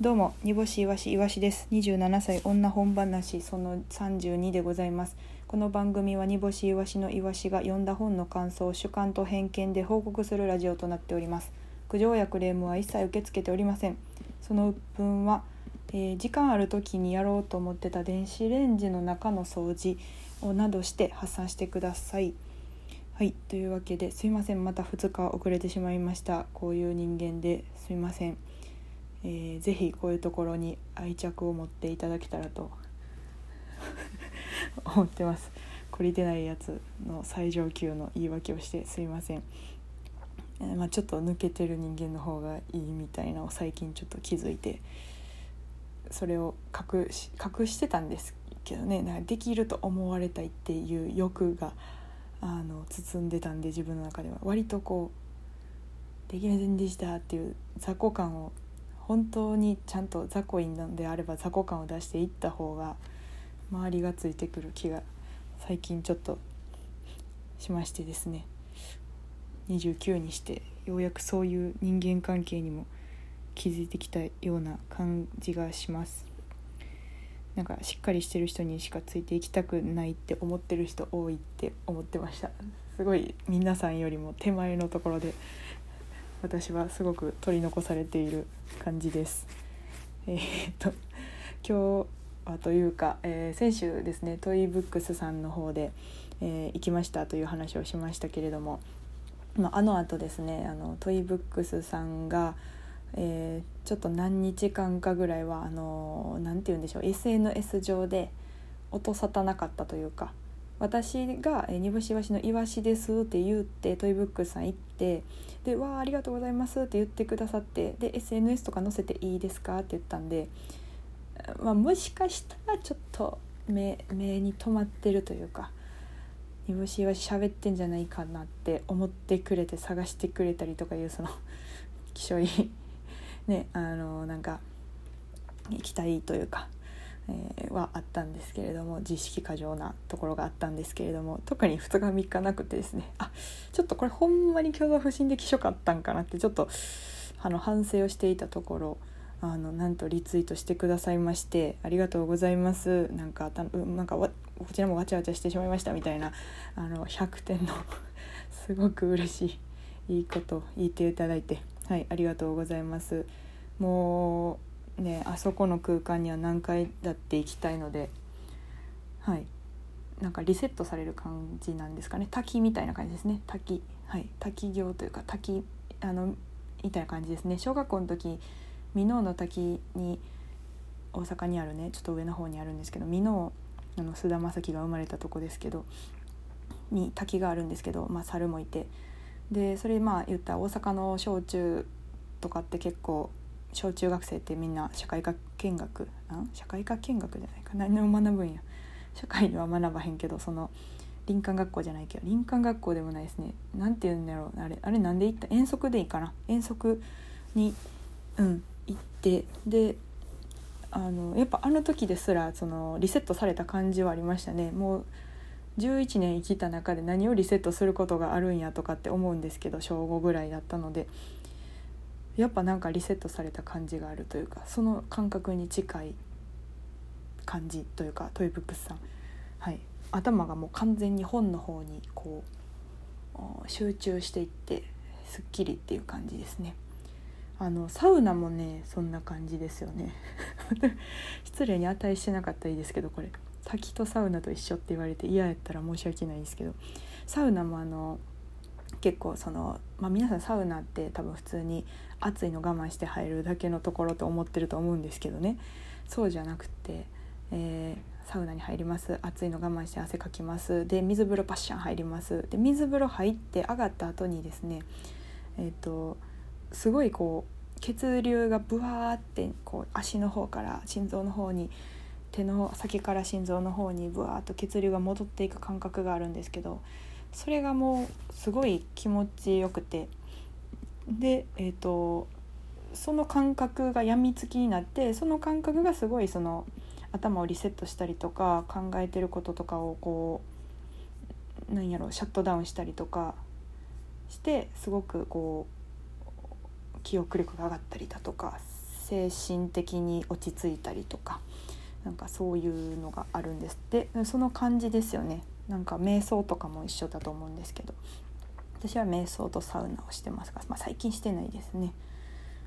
どうも煮干しいわしいわしです。27歳女本話その32でございます。この番組は煮干しいわしのいわしが読んだ本の感想を主観と偏見で報告するラジオとなっております。苦情やクレームは一切受け付けておりません。その分は、えー時間ある時にやろうと思ってた電子レンジの中の掃除をなどして発散してください。はいというわけですいません。また2日遅れてしまいました。こういう人間ですいません。えーぜひこういうところに愛着を持っていただけたらと 思ってます。懲りてないやつの最上級の言い訳をしてすいません、えーまあ、ちょっと抜けてる人間の方がいいみたいなのを最近ちょっと気づいてそれを隠し隠してたんですけどね。なんかできると思われたいっていう欲があの包んでたんで自分の中では。割とこうできませんでしたっていう雑魚感を本当にちゃんと雑魚いのであれば雑魚感を出していった方が周りがついてくる気が最近ちょっとしましてですね。29にしてようやくそういう人間関係にも気づいてきたような感じがします。なんかしっかりしてる人にしかついていきたくないって思ってる人多いって思ってました。すごい皆さんよりも手前のところで私はすごく取り残されている感じです。えーっと今日はというか、えー先週ですねトイブックスさんの方で、えー行きましたという話をしましたけれども、まあ、あのあとですねあのトイブックスさんが、えーちょっと何日間かぐらいはあのなんて言うんでしょう SNS 上で音沙汰なかったというか私が「え煮干しいわしのイワシです」って言ってトイブックさん行ってで「わあありがとうございます」って言ってくださってで SNS とか載せていいですかって言ったんで、まあ、もしかしたらちょっと目目に留まってるというか煮干しいわし喋ってんじゃないかなって思ってくれて探してくれたりとかいうその 気象いいねあのなんか期待というか。えーはあったんですけれども自意識過剰なところがあったんですけれども特に2日3日なくてですね。あちょっとこれほんまに挙動不審できしょかったんかなってちょっとあの反省をしていたところあのなんとリツイートしてくださいましてありがとうございます。なんかたうんなんかわこちらもわちゃわちゃしてしまいましたみたいなあの100点の すごく嬉しいいいこと言っていただいてはいありがとうございます。もうねあそこの空間には何回だって行きたいのではい。なんかリセットされる感じなんですかね。滝みたいな感じですね。滝。はい。滝行というか滝あのみたいな感じですね。小学校の時箕面の滝に大阪にあるねちょっと上の方にあるんですけど箕面あの菅田将暉が生まれたとこですけどに滝があるんですけど、まあ、猿もいて。でそれまあ言った大阪の小中とかって結構小中学生ってみんな社会科見学ん？社会科見学じゃないか？何を学ぶんや？社会では学ばへんけどその林間学校じゃないけど。林間学校でもないですね。なんて言うんだろう？あれあれなんで行った？遠足でいいかな？遠足にうん行って。であのやっぱあの時ですらそのリセットされた感じはありましたね。もう11年生きた中で何をリセットすることがあるんやとかって思うんですけど小5ぐらいだったので。やっぱなんかリセットされた感じがあるというかその感覚に近い感じというかトイブックスさん、はい、頭がもう完全に本の方にこう集中していってすっきりっていう感じですね。あのサウナもねそんな感じですよね。失礼に値してなかったらいいですけどこれ。滝とサウナと一緒って言われて嫌やったら申し訳ないですけどサウナもあの結構その、まあ、皆さんサウナって多分普通に暑いの我慢して入るだけのところと思ってると思うんですけどね。そうじゃなくて、えーサウナに入ります。暑いの我慢して汗かきます。で水風呂パッシャン入ります。で水風呂入って上がった後にですねえっ、とすごいこう血流がブワーってこう足の方から心臓の方に手の先から心臓の方にブワーッと血流が戻っていく感覚があるんですけどそれがもうすごい気持ちよくて。でえっ、とその感覚が病みつきになってその感覚がすごいその頭をリセットしたりとか考えてることとかをこうなんやろうシャットダウンしたりとかしてすごくこう記憶力が上がったりだとか精神的に落ち着いたりとかなんかそういうのがあるんです。でその感じですよね。なんか瞑想とかも一緒だと思うんですけど私は瞑想とサウナをしてますが、まあ、最近してないですね。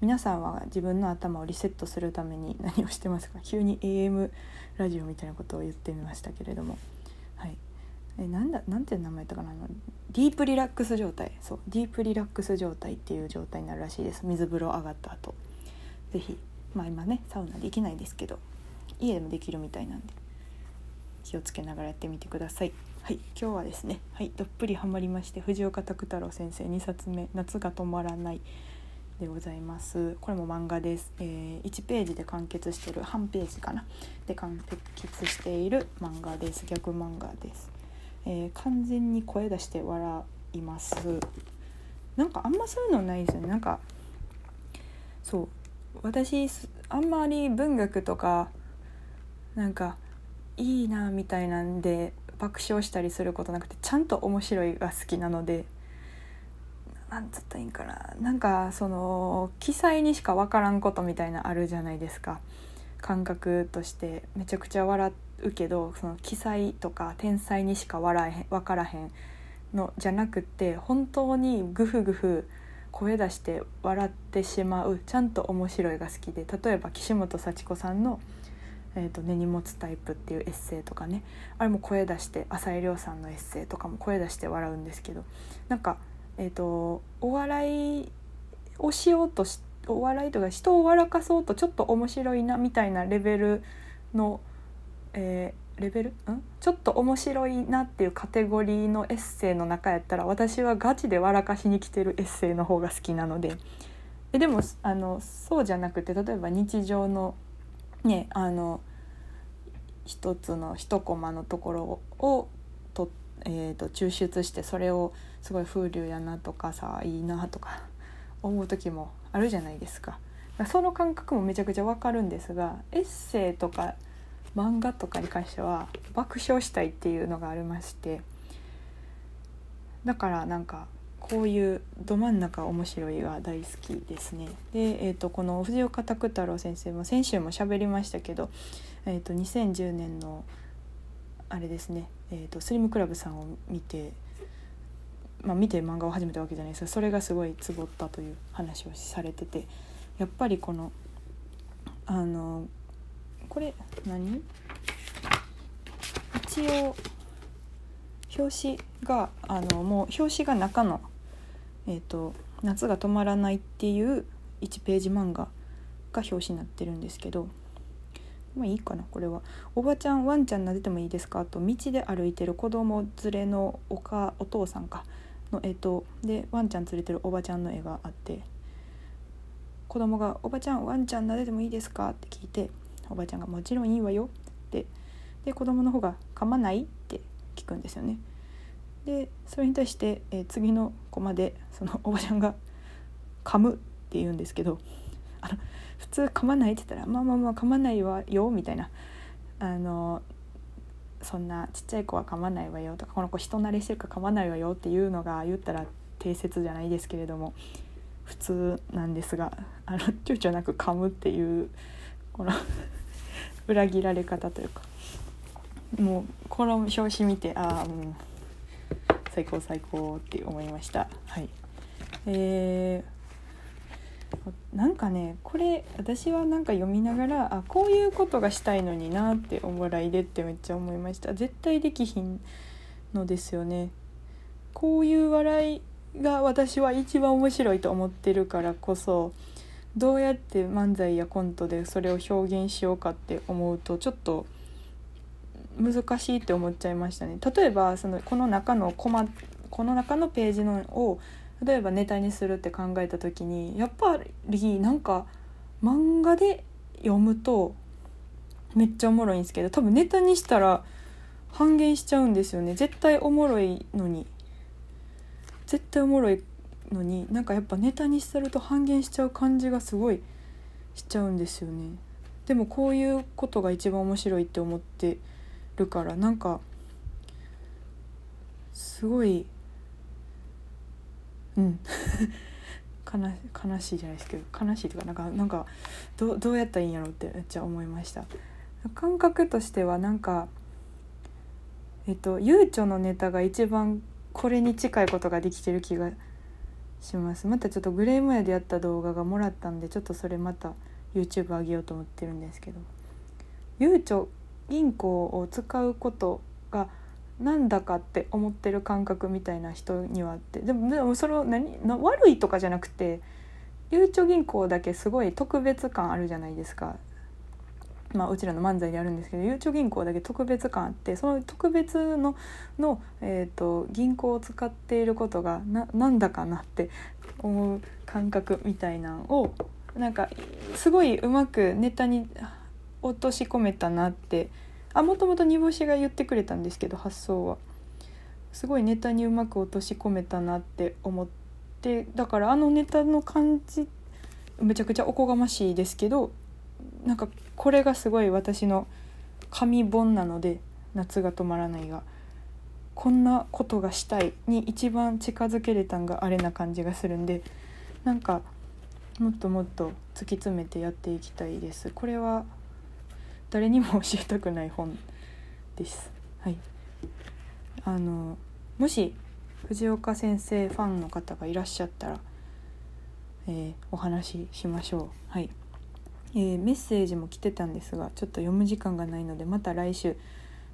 皆さんは自分の頭をリセットするために 何をしてますか？急に AM ラジオみたいなことを言ってみましたけれども。はい。えなんだなんていう名前やったかな？あのディープリラックス状態。そうディープリラックス状態っていう状態になるらしいです。水風呂上がった後。是非まあ今ねサウナできないですけど家でもできるみたいなんで。気をつけながらやってみてください。はい今日はですねはいどっぷりハマりまして藤岡拓太郎先生2冊目「夏が止まらない」でございます。これも漫画です、えー、1ページで完結してる半ページかな。で完結している漫画です。逆漫画です。えー、完全に声出して笑います。なんかあんまそういうのないですよね。なんかそう私あんまり文学とかなんかいいなみたいなんで爆笑したりすることなくてちゃんと面白いが好きなのでなんつったらいいんかな。なんかその記載にしか分からんことみたいなあるじゃないですか。感覚として。めちゃくちゃ笑うけどその記載とか天才にしか笑えへん分からへんのじゃなくって本当にグフグフ声出して笑ってしまうちゃんと面白いが好きで例えば岸本幸子さんの「えーと、根に持つタイプ」っていうエッセイとかね。あれも声出して浅井亮さんのエッセイとかも声出して笑うんですけど。なんか、えーとお笑いをしようとしお笑いとか人を笑かそうとちょっと面白いなみたいなレベルのえー、レベル？ん？ちょっと面白いなっていうカテゴリーのエッセイの中やったら私はガチで笑かしに来てるエッセイの方が好きなので。えでもあのそうじゃなくて例えば日常のねあの一つの一コマのところをと,、えーと、抽出してそれをすごい風流やなとかさいいなとか思う時もあるじゃないですか。その感覚もめちゃくちゃわかるんですがエッセイとか漫画とかに関しては爆笑したいっていうのがありましてだからなんかこういうど真ん中面白いが大好きですね。で、えーと、この藤岡拓太郎先生も先週も喋りましたけど、えーと、2010年のあれですね、えーと、スリムクラブさんを見て、まあ、見て漫画を始めたわけじゃないですかそれがすごいツボったという話をされててやっぱりこのあのこれ何？一応表紙があのもう表紙が中の、えーと「夏が止まらない」っていう1ページ漫画が表紙になってるんですけどまあいいかなこれは「おばちゃんワンちゃん撫でてもいいですか?」と道で歩いてる子供連れのおかお父さんかの絵とでワンちゃん連れてるおばちゃんの絵があって子供が「おばちゃんワンちゃん撫でてもいいですか?」って聞いておばちゃんが「もちろんいいわよ」ってで子供の方が「噛まない?」って聞くんですよね。でそれに対して、えー、次のコマでその おばちゃんが「噛む」って言うんですけどあの普通噛まないって言ったら「まあまあまあ噛まないわよ」みたいな。あのそんなちっちゃい子は噛まないわよとかこの子人慣れしてるから噛まないわよっていうのが言ったら定説じゃないですけれども普通なんですがあの躊躇なく噛むっていうこの 裏切られ方というか。もうこの表紙見てああもう最高最高って思いました。はい。えー、なんかねこれ私はなんか読みながらあこういうことがしたいのになってお笑いでってめっちゃ思いました。絶対できひんのですよね。こういう笑いが私は一番面白いと思ってるからこそどうやって漫才やコントでそれを表現しようかって思うとちょっと難しいって思っちゃいましたね。例えばそのこの中のコマこの中のページのを例えばネタにするって考えた時にやっぱりなんか漫画で読むとめっちゃおもろいんですけど多分ネタにしたら半減しちゃうんですよね。絶対おもろいのに。絶対おもろいのになんかやっぱネタにすると半減しちゃう感じがすごいしちゃうんですよね。でもこういうことが一番面白いって思ってるからなんかすごいうん。悲しいじゃないですけど悲しいというかなんかなんかどどうやったらいいんやろうってめっちゃ思いました。感覚としてはなんかえっとゆうちょのネタが一番これに近いことができてる気がします。またちょっとグレーモヤでやった動画がもらったんでちょっとそれまた YouTube 上げようと思ってるんですけど。ゆうちょ銀行を使うことがなんだかって思ってる感覚みたいな人にはあってでもでもそれを何？悪いとかじゃなくてゆうちょ銀行だけすごい特別感あるじゃないですか。まあ、うちらの漫才であるんですけどゆうちょ銀行だけ特別感あってその特別のの、えーと、銀行を使っていることがななんだかなって思う感覚みたいなんをなんかすごいうまくネタに落とし込めたなって。あもともと煮干しが言ってくれたんですけど発想は。すごいネタにうまく落とし込めたなって思って。だからあのネタの感じめちゃくちゃおこがましいですけどなんかこれがすごい私の紙本なので「夏が止まらないが」こんなことがしたいに一番近づけれたんがあれな感じがするんでなんかもっともっと突き詰めてやっていきたいです。これは誰にも教えたくない本です。はい、あのもし藤岡先生ファンの方がいらっしゃったら、えー、お話ししましょう。はい、えー、メッセージも来てたんですがちょっと読む時間がないのでまた来週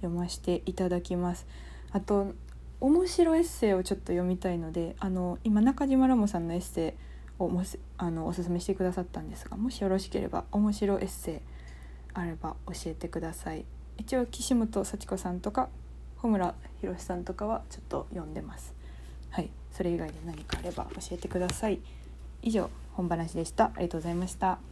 読ませていただきます。あと面白エッセイをちょっと読みたいのであの今中島ラモさんのエッセイをもあのおすすめしてくださったんですがもしよろしければ面白エッセイあれば教えてください。一応岸本幸子さんとか穂村博さんとかはちょっと読んでます。はい。それ以外で何かあれば教えてください。以上本話でした。ありがとうございました。